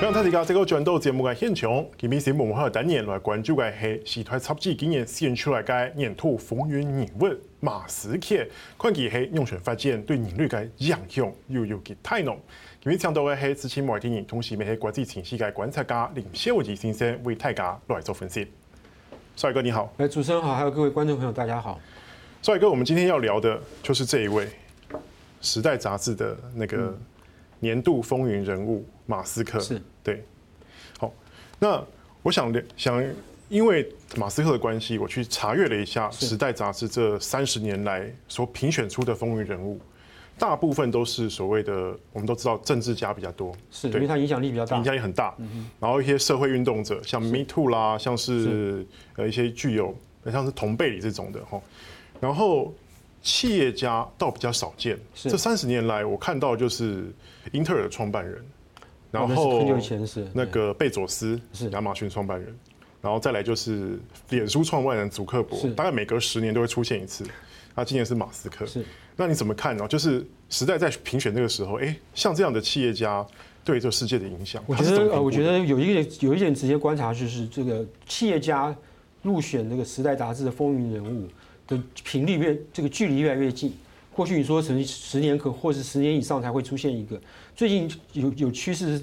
刚才提到这个转到节目嘅现场，今日新闻和单元来关注嘅系时代杂志今年选出来嘅年度风云人物马斯克，看佢系用钱发展对人类嘅影响又有几大呢？今日请到嘅系资深媒体人，同时也系国际情势嘅观察家林秀吉先生为大家来做分析。帅哥你好，哎，主持人好，还有各位观众朋友大家好。帅哥，我们今天要聊的就是这一位时代杂志的那个年度风云人物马斯克。是。对，好，那我想想，因为马斯克的关系，我去查阅了一下《时代》杂志这三十年来所评选出的风云人物，大部分都是所谓的我们都知道政治家比较多，是因为他影响力比较大，影响力很大。然后一些社会运动者，像 Me Too 啦，像是。呃一些具有像是同辈里这种的哈，然后企业家倒比较少见。这三十年来，我看到就是英特尔的创办人。然后很久前是那个贝佐斯是亚马逊创办人，然后再来就是脸书创办人祖克伯，大概每隔十年都会出现一次。那今年是马斯克，是那你怎么看呢？就是时代在评选这个时候，哎，像这样的企业家对这个世界的影响，我觉得呃，我觉得有一点有一点直接观察就是这个企业家入选这个时代杂志的风云人物的频率越这个距离越来越近。过去你说十十年可或是十年以上才会出现一个，最近有有趋势，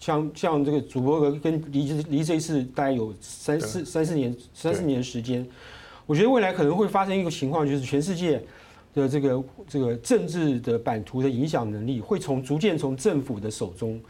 像像这个祖克伯跟离离这一次大概有三四三四年三四年时间，我觉得未来可能会发生一个情况，就是全世界的这个这个政治的版图的影响能力会从逐渐从政府的手中。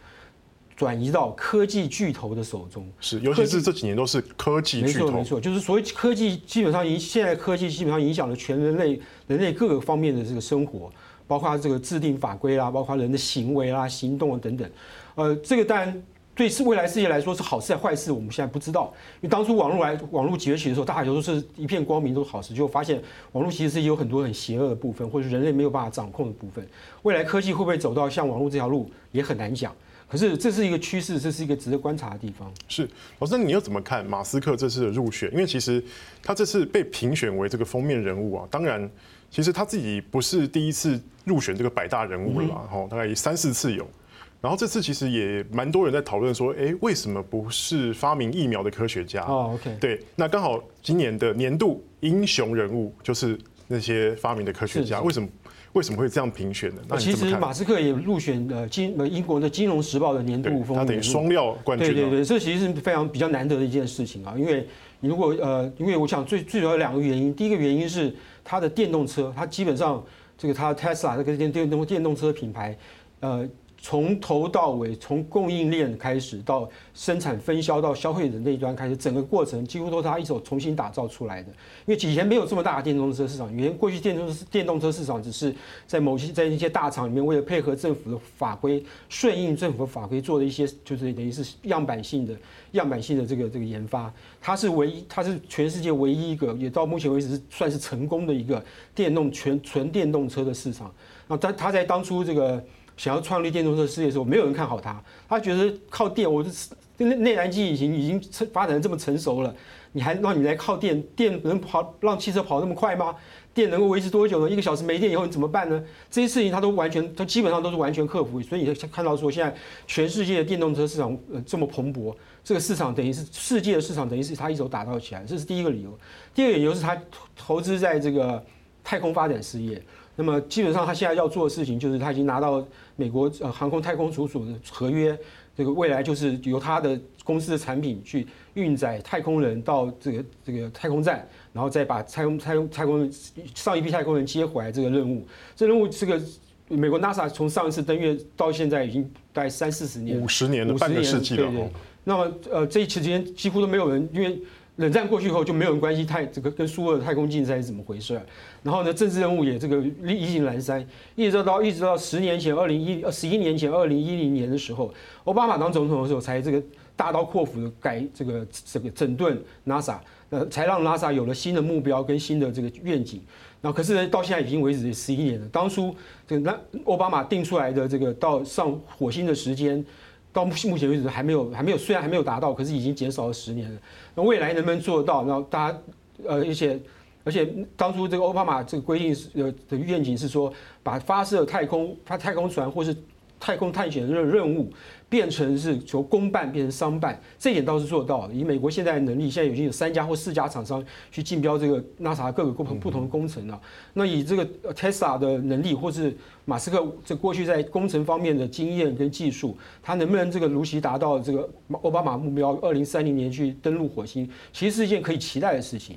转移到科技巨头的手中，是，尤其是这几年都是科技巨头。没错，没错，就是所谓科技，基本上影现在科技基本上影响了全人类人类各个方面的这个生活，包括这个制定法规啦，包括人的行为啦、行动啊等等。呃，这个当然对是未来世界来说是好事还是坏事，我们现在不知道。因为当初网络来网络崛起的时候，大家都是一片光明，都是好事，就发现网络其实是有很多很邪恶的部分，或者人类没有办法掌控的部分。未来科技会不会走到像网络这条路，也很难讲。可是这是一个趋势，这是一个值得观察的地方。是老师，你又怎么看马斯克这次的入选？因为其实他这次被评选为这个封面人物啊，当然，其实他自己不是第一次入选这个百大人物了，然后大概三四次有。然后这次其实也蛮多人在讨论说，哎，为什么不是发明疫苗的科学家？哦，OK，对，那刚好今年的年度英雄人物就是那些发明的科学家，为什么？为什么会这样评选呢？那其实马斯克也入选呃金呃英国的《金融时报》的年度风云人物，他等于双料冠军。对对对，这其实是非常比较难得的一件事情啊，因为你如果呃，因为我想最最主要有两个原因，第一个原因是他的电动车，他基本上这个他 Tesla 这个电电动电动车品牌，呃。从头到尾，从供应链开始到生产分销到消费者那一端开始，整个过程几乎都是他一手重新打造出来的。因为以前没有这么大的电动车市场，以前过去电动车电动车市场只是在某些在一些大厂里面，为了配合政府的法规，顺应政府的法规做的一些，就是等于是样板性的样板性的这个这个研发。它是唯一，它是全世界唯一一个，也到目前为止是算是成功的一个电动全纯电动车的市场。那它它在当初这个。想要创立电动车事业的时候，没有人看好他。他觉得靠电，我内内燃机已经已经成发展的这么成熟了，你还让你来靠电？电能跑让汽车跑那么快吗？电能够维持多久呢？一个小时没电以后你怎么办呢？这些事情他都完全，他基本上都是完全克服。所以你看到说，现在全世界的电动车市场呃这么蓬勃，这个市场等于是世界的市场，等于是他一手打造起来，这是第一个理由。第二个理由是他投资在这个太空发展事业。那么基本上，他现在要做的事情就是，他已经拿到美国呃航空太空署署的合约，这个未来就是由他的公司的产品去运载太空人到这个这个太空站，然后再把太空太空太空上一批太空人接回来这个任务。这任务这个美国 NASA 从上一次登月到现在已经大概三四十年，五十年了，半个世纪了。对对。那么呃这一期间几乎都没有人因为。冷战过去以后就没有人关心太这个跟苏俄的太空竞赛是怎么回事，然后呢，政治任务也这个意兴阑珊，一直到一直到十年前二零一十一年前二零一零年的时候，奥巴马当总统的时候才这个大刀阔斧的改这个这个整顿 NASA，呃才让 NASA 有了新的目标跟新的这个愿景，然后可是呢到现在已经为止十一年了，当初这个那奥巴马定出来的这个到上火星的时间。到目前为止还没有还没有，虽然还没有达到，可是已经减少了十年了。那未来能不能做到？然后大家呃，而且而且当初这个奥巴马这个规定是呃的愿景是说，把发射太空发太空船或是太空探险的任任务。变成是由公办变成商办，这一点倒是做到了。以美国现在的能力，现在已经有三家或四家厂商去竞标这个 NASA 各个不同不同的工程了。那以这个 Tesla 的能力，或是马斯克这过去在工程方面的经验跟技术，他能不能这个如期达到这个奥巴马目标，二零三零年去登陆火星，其实是一件可以期待的事情。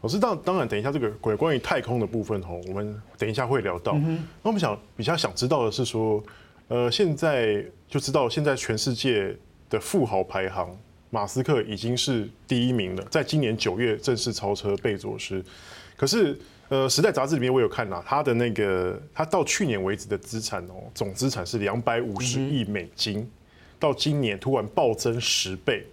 老师，当当然，等一下这个关关于太空的部分哦，我们等一下会聊到。那我们想比较想知道的是说。呃，现在就知道，现在全世界的富豪排行，马斯克已经是第一名了，在今年九月正式超车贝佐斯。可是，呃，《时代》杂志里面我有看啊，他的那个他到去年为止的资产哦，总资产是两百五十亿美金，到今年突然暴增十倍。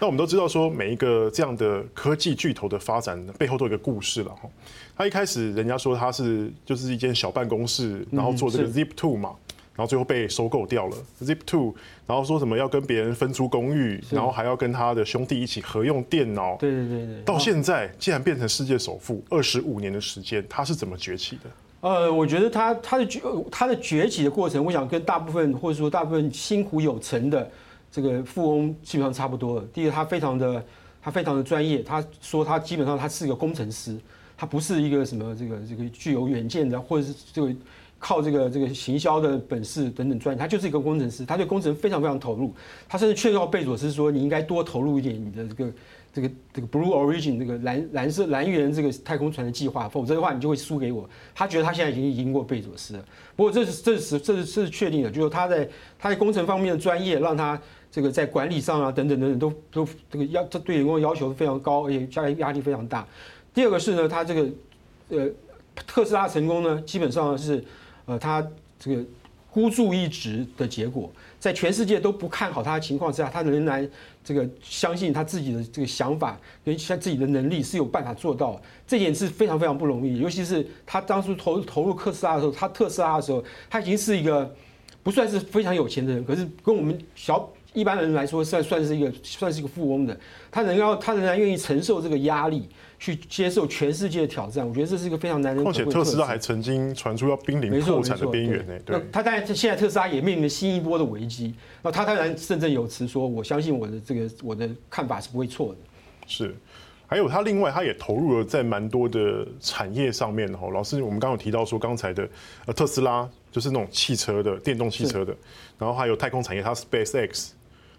那我们都知道说，每一个这样的科技巨头的发展背后都有一个故事了哈。他一开始人家说他是就是一间小办公室，然后做这个 Zip Two 嘛。然后最后被收购掉了 Zip Two，然后说什么要跟别人分租公寓，然后还要跟他的兄弟一起合用电脑。对对对对。到现在竟然变成世界首富，二十五年的时间，他是怎么崛起的？呃，我觉得他他的崛他的崛起的过程，我想跟大部分或者说大部分辛苦有成的这个富翁基本上差不多了。第一，他非常的他非常的专业，他说他基本上他是一个工程师，他不是一个什么这个这个具有远见的，或者是这个。靠这个这个行销的本事等等专业，他就是一个工程师，他对工程非常非常投入。他甚至劝告贝佐斯说：“你应该多投入一点你的这个这个这个 Blue Origin 这个蓝蓝色蓝源这个太空船的计划，否则的话你就会输给我。”他觉得他现在已经赢过贝佐斯了。不过这是这是这是这是确定的，就是他在他在工程方面的专业，让他这个在管理上啊等等等等都都这个要这对员工的要求非常高，而且压压力非常大。第二个是呢，他这个呃特斯拉成功呢，基本上是。呃，他这个孤注一掷的结果，在全世界都不看好他的情况之下，他仍然这个相信他自己的这个想法跟他自己的能力是有办法做到，这点是非常非常不容易。尤其是他当初投投入特斯拉的时候，他特斯拉的时候，他已经是一个不算是非常有钱的人，可是跟我们小一般人来说，算算是一个算是一个富翁的，他仍要他仍然愿意承受这个压力。去接受全世界的挑战，我觉得这是一个非常难能可贵的特质。况且特斯拉还曾经传出要濒临破产的边缘呢。对，他当然现在特斯拉也面临新一波的危机。那他当然振振有词说：“我相信我的这个我的看法是不会错的。”是，还有他另外他也投入了在蛮多的产业上面哈。老师，我们刚刚有提到说刚才的呃特斯拉就是那种汽车的电动汽车的，然后还有太空产业，它 SpaceX。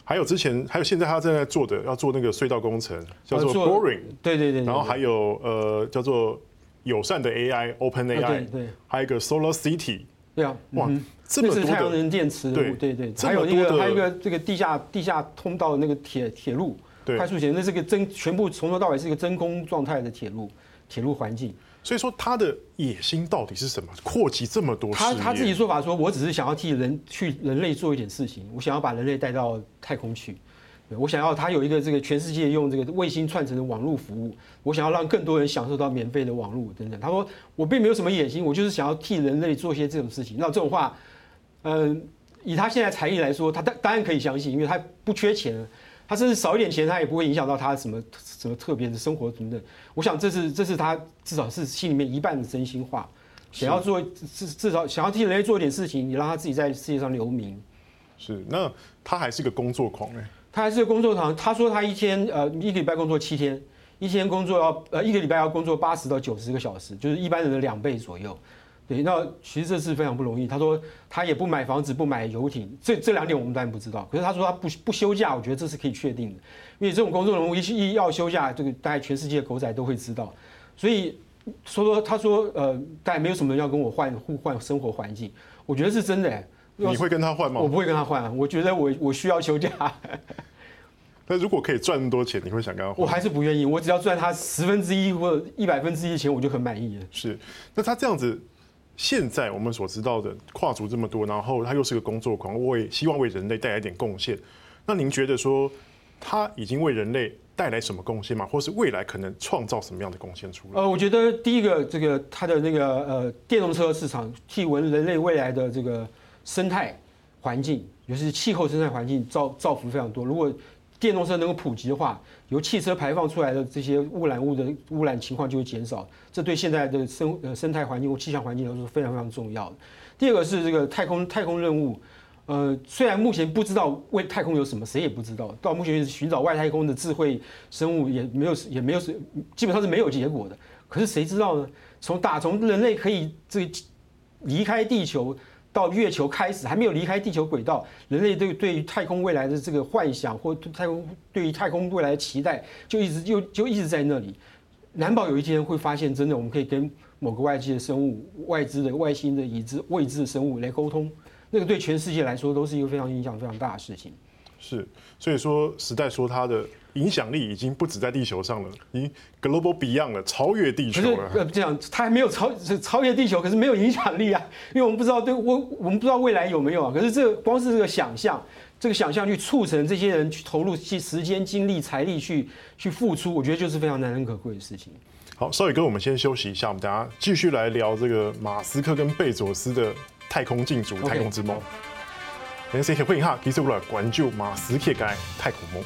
还有之前，还有现在他正在做的，要做那个隧道工程，叫做 Boring，对对对。然后还有呃叫做友善的 AI，Open AI，对。还有一个 Solar City，对啊，哇，这么多的太阳能电池，对对对。还有那个还有一个这个地下地下通道的那个铁铁路，快速铁，那是个真全部从头到尾是一个真空状态的铁路，铁路环境。所以说他的野心到底是什么？扩及这么多？他他自己说法说，我只是想要替人去人类做一点事情，我想要把人类带到太空去，我想要他有一个这个全世界用这个卫星串成的网络服务，我想要让更多人享受到免费的网络等等。他说我并没有什么野心，我就是想要替人类做些这种事情。那这种话，嗯，以他现在财力来说，他当当然可以相信，因为他不缺钱。他甚至少一点钱，他也不会影响到他什么什么特别的生活等等。我想这是这是他至少是心里面一半的真心话，想要做至至少想要替人类做一点事情，你让他自己在世界上留名。是，那他还是个工作狂哎，他还是个工作狂。他说他一天呃一个礼拜工作七天，一天工作要呃一个礼拜要工作八十到九十个小时，就是一般人的两倍左右。对，那其实这是非常不容易。他说他也不买房子，不买游艇，这这两点我们当然不知道。可是他说他不不休假，我觉得这是可以确定的，因为这种公众人物一一要休假，这个大概全世界狗仔都会知道。所以说说他说呃，大概没有什么人要跟我换互换生活环境，我觉得是真的。你会跟他换吗？我不会跟他换，我觉得我我需要休假。那如果可以赚那么多钱，你会想跟他换？我还是不愿意，我只要赚他十分之一或一百分之一的钱，我就很满意了。是，那他这样子。现在我们所知道的跨足这么多，然后他又是个工作狂，我也希望为人类带来一点贡献。那您觉得说他已经为人类带来什么贡献吗？或是未来可能创造什么样的贡献出来？呃，我觉得第一个，这个他的那个呃电动车市场替人人类未来的这个生态环境，尤其是气候生态环境造造福非常多。如果电动车能够普及的话，由汽车排放出来的这些污染物的污染情况就会减少，这对现在的生呃生态环境或气象环境都是非常非常重要的。第二个是这个太空太空任务，呃，虽然目前不知道为太空有什么，谁也不知道。到目前为止，寻找外太空的智慧生物也没有，也没有，基本上是没有结果的。可是谁知道呢？从打从人类可以这离开地球到月球开始，还没有离开地球轨道，人类对对于太空未来的这个幻想，或太空对于太空未来的期待，就一直就就一直在那里。难保有一天会发现，真的我们可以跟某个外界的生物、外资的外星的已知未知的生物来沟通。那个对全世界来说都是一个非常影响非常大的事情。是，所以说时代说它的影响力已经不止在地球上了，已经 global beyond 了，超越地球了。呃，这样它还没有超超越地球，可是没有影响力啊，因为我们不知道对我我们不知道未来有没有啊。可是这个光是这个想象，这个想象去促成这些人去投入去时间、精力、财力去去付出，我觉得就是非常难能可贵的事情。好，少宇哥，我们先休息一下，我们等下继续来聊这个马斯克跟贝佐斯的。太空竞逐，太空之梦。人生有病哈，其实我来关注马斯克的《太古梦》。